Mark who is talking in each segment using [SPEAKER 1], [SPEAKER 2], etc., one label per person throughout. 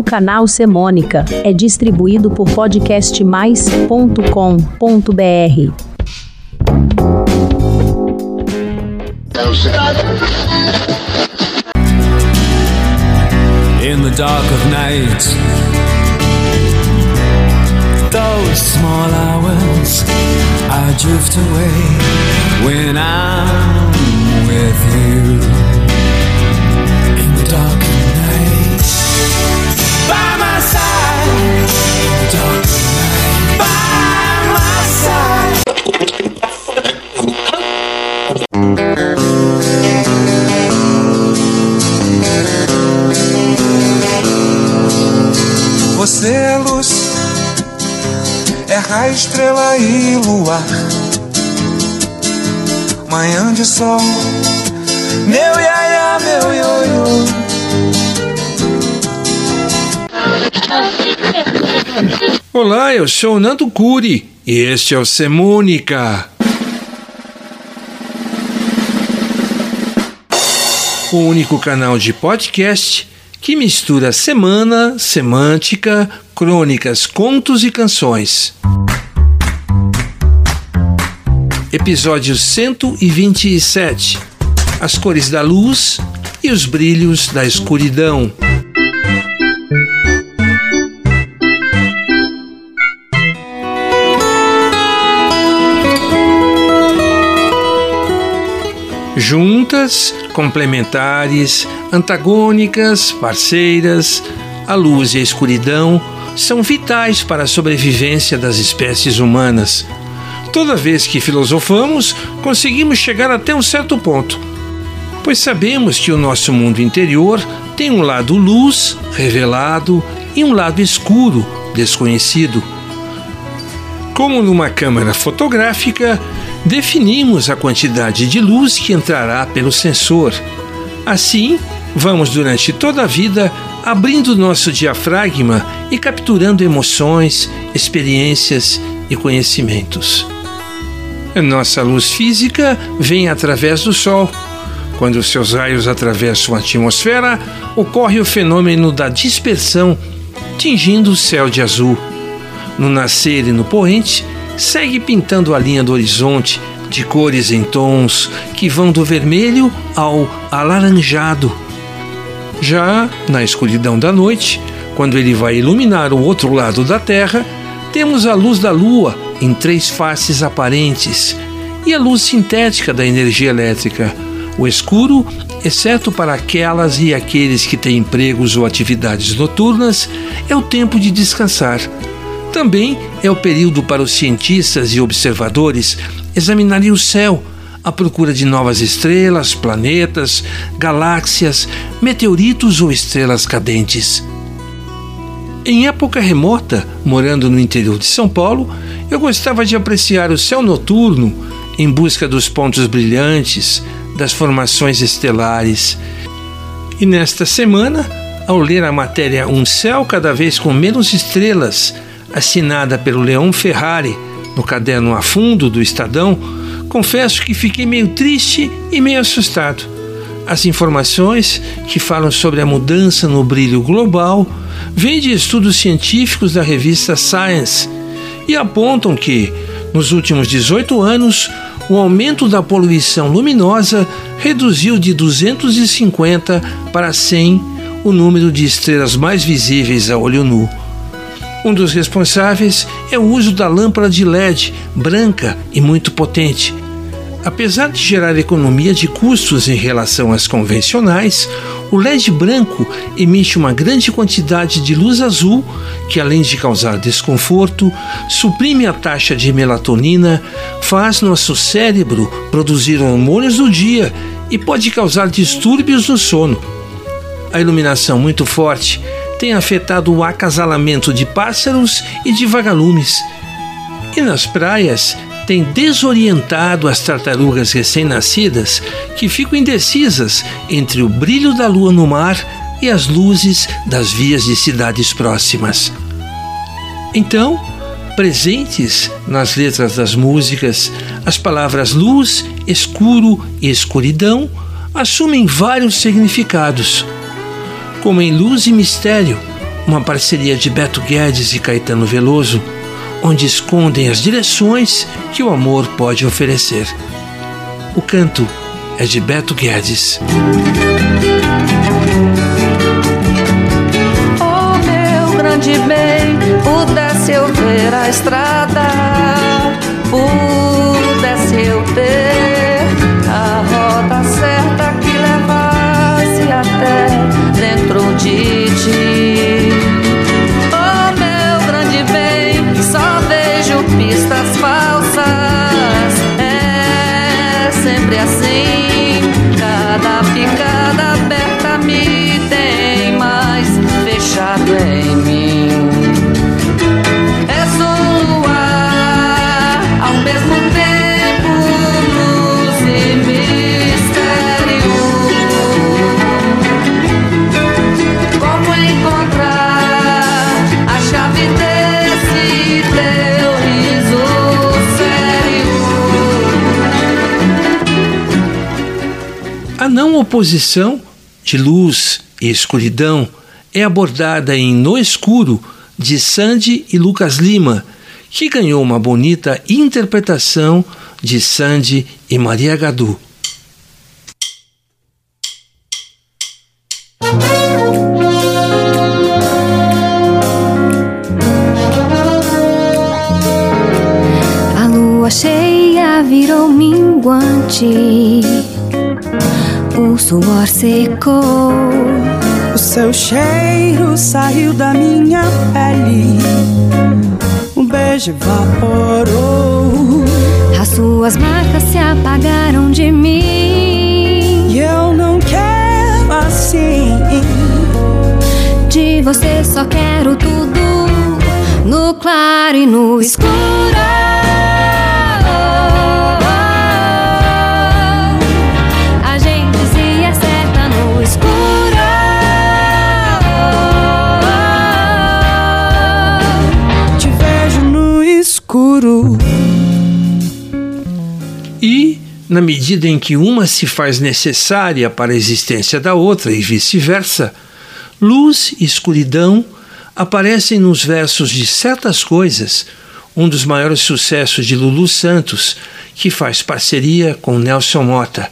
[SPEAKER 1] O canal Semônica é distribuído por podcastmais.com.br.
[SPEAKER 2] in the dark of night. Those small hours I drift away when I'm with you.
[SPEAKER 3] Raio, estrela e luar. Manhã de sol, meu iaia, meu ioiô.
[SPEAKER 4] Olá, eu sou o Nando Curi e este é o Semônica. O único canal de podcast que mistura semana, semântica, crônicas, contos e canções. Episódio 127 As cores da luz e os brilhos da escuridão. Juntas, complementares, antagônicas, parceiras, a luz e a escuridão são vitais para a sobrevivência das espécies humanas. Toda vez que filosofamos, conseguimos chegar até um certo ponto, pois sabemos que o nosso mundo interior tem um lado luz, revelado, e um lado escuro, desconhecido. Como numa câmera fotográfica, definimos a quantidade de luz que entrará pelo sensor. Assim, vamos durante toda a vida abrindo nosso diafragma e capturando emoções, experiências e conhecimentos. Nossa luz física vem através do Sol. Quando seus raios atravessam a atmosfera, ocorre o fenômeno da dispersão, tingindo o céu de azul. No nascer e no poente, segue pintando a linha do horizonte de cores em tons que vão do vermelho ao alaranjado. Já na escuridão da noite, quando ele vai iluminar o outro lado da Terra, temos a luz da Lua em três faces aparentes e a luz sintética da energia elétrica. O escuro, exceto para aquelas e aqueles que têm empregos ou atividades noturnas, é o tempo de descansar. Também é o período para os cientistas e observadores examinarem o céu à procura de novas estrelas, planetas, galáxias, meteoritos ou estrelas cadentes. Em época remota, morando no interior de São Paulo, eu gostava de apreciar o céu noturno em busca dos pontos brilhantes, das formações estelares. E nesta semana, ao ler a matéria Um Céu Cada Vez com Menos Estrelas, assinada pelo Leão Ferrari no caderno A Fundo do Estadão, confesso que fiquei meio triste e meio assustado. As informações que falam sobre a mudança no brilho global vêm de estudos científicos da revista Science e apontam que, nos últimos 18 anos, o aumento da poluição luminosa reduziu de 250 para 100 o número de estrelas mais visíveis a olho nu. Um dos responsáveis é o uso da lâmpada de LED branca e muito potente. Apesar de gerar economia de custos em relação às convencionais, o LED branco emite uma grande quantidade de luz azul que, além de causar desconforto, suprime a taxa de melatonina, faz nosso cérebro produzir hormônios do dia e pode causar distúrbios no sono. A iluminação muito forte tem afetado o acasalamento de pássaros e de vagalumes. E nas praias tem desorientado as tartarugas recém-nascidas que ficam indecisas entre o brilho da lua no mar e as luzes das vias de cidades próximas. Então, presentes nas letras das músicas, as palavras luz, escuro e escuridão assumem vários significados como em Luz e Mistério, uma parceria de Beto Guedes e Caetano Veloso, onde escondem as direções que o amor pode oferecer. O canto é de Beto Guedes.
[SPEAKER 5] Oh, meu grande bem, pudesse eu ver a estrada, pistas falsas. É sempre assim, cada picada
[SPEAKER 4] oposição de luz e escuridão é abordada em No Escuro, de Sandy e Lucas Lima, que ganhou uma bonita interpretação de Sandy e Maria Gadu.
[SPEAKER 6] Suor secou.
[SPEAKER 7] O seu cheiro saiu da minha pele. Um beijo evaporou.
[SPEAKER 6] As suas marcas se apagaram de mim.
[SPEAKER 7] E eu não quero assim.
[SPEAKER 6] De você só quero tudo. No claro e no escuro. Escuro.
[SPEAKER 4] E, na medida em que uma se faz necessária para a existência da outra e vice-versa, luz e escuridão aparecem nos versos de certas coisas, um dos maiores sucessos de Lulu Santos, que faz parceria com Nelson Mota.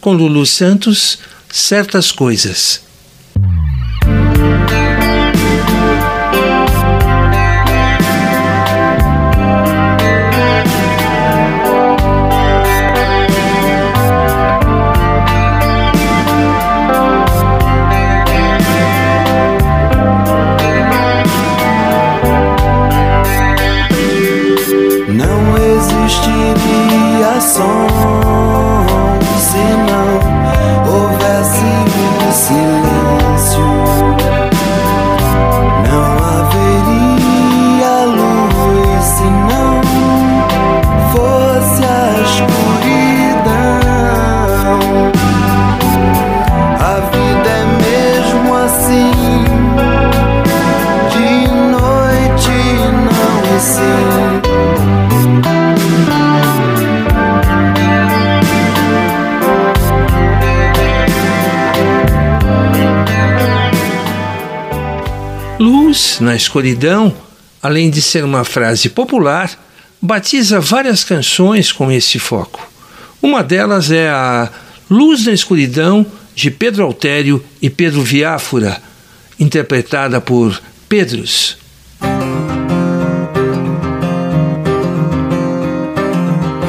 [SPEAKER 4] Com Lulu Santos, certas coisas.
[SPEAKER 3] Houvesse um
[SPEAKER 4] Na escuridão, além de ser uma frase popular, batiza várias canções com esse foco. Uma delas é a Luz na Escuridão, de Pedro Altério e Pedro Viáfora, interpretada por Pedros.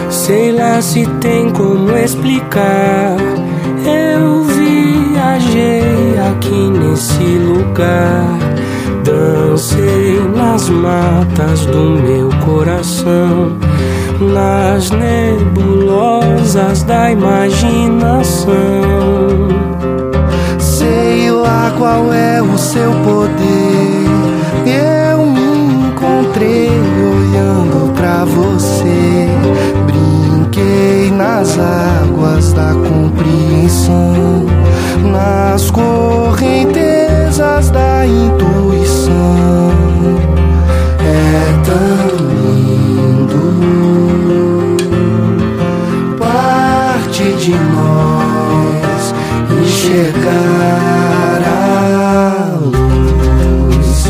[SPEAKER 8] Sei lá se tem como explicar. Eu viajei aqui nesse lugar. Dancei nas matas do meu coração, nas nebulosas da imaginação.
[SPEAKER 3] Sei lá qual é o seu poder. Eu me encontrei olhando pra você. Brinquei nas águas da compreensão, nas correntezas da intuição. de nós enxergar a luz.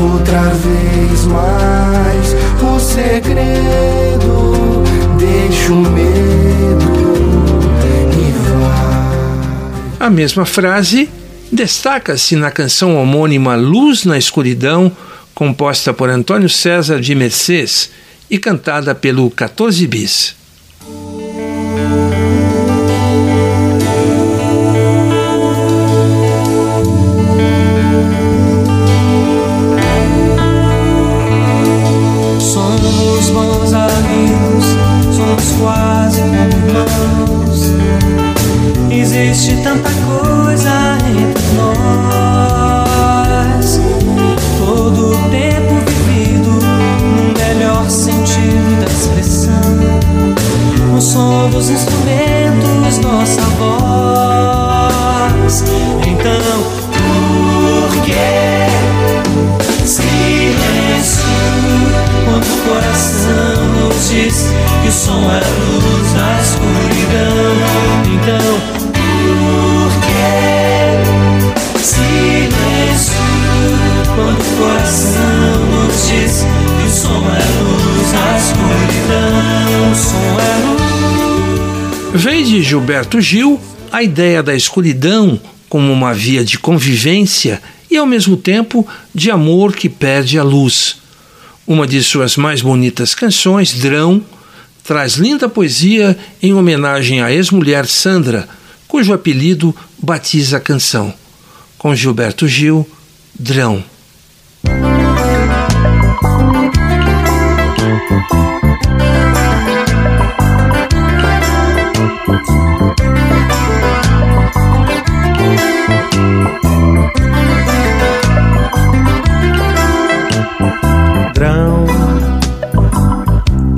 [SPEAKER 3] Outra vez mais o segredo deixa o medo e vai.
[SPEAKER 4] A mesma frase destaca-se na canção homônima Luz na Escuridão composta por Antônio César de Mercês e cantada pelo 14 Bis. existe tanta coisa. Vem de Gilberto Gil a ideia da escuridão como uma via de convivência e, ao mesmo tempo, de amor que perde a luz. Uma de suas mais bonitas canções, Drão, traz linda poesia em homenagem à ex-mulher Sandra, cujo apelido batiza a canção. Com Gilberto Gil, Drão.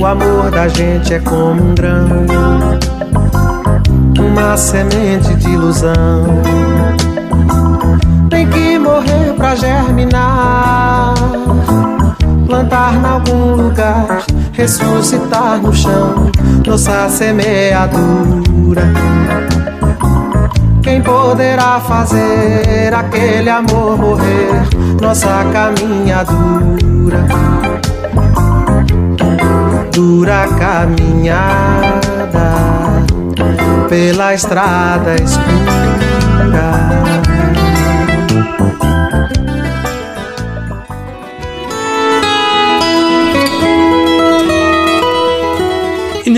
[SPEAKER 9] O amor da gente é como um grão, uma semente de ilusão. Tem que morrer pra germinar, plantar em algum lugar, ressuscitar no chão, nossa semeadura. Quem poderá fazer aquele amor morrer, nossa caminhadura? dura caminhada pela estrada escura.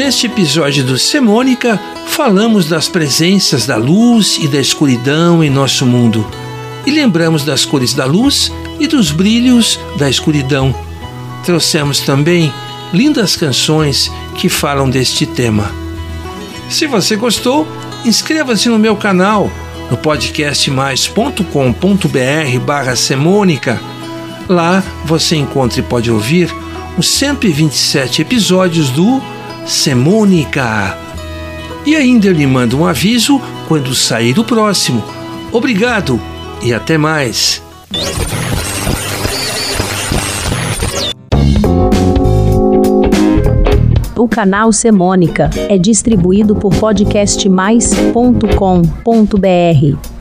[SPEAKER 4] Neste episódio do Semônica, falamos das presenças da luz e da escuridão em nosso mundo. E lembramos das cores da luz e dos brilhos da escuridão. Trouxemos também lindas canções que falam deste tema. Se você gostou, inscreva-se no meu canal no podcastmais.com.br barra semônica. Lá você encontra e pode ouvir os 127 episódios do Semônica. E ainda eu lhe mando um aviso quando sair o próximo. Obrigado e até mais.
[SPEAKER 1] O canal Semônica é distribuído por podcastmais.com.br.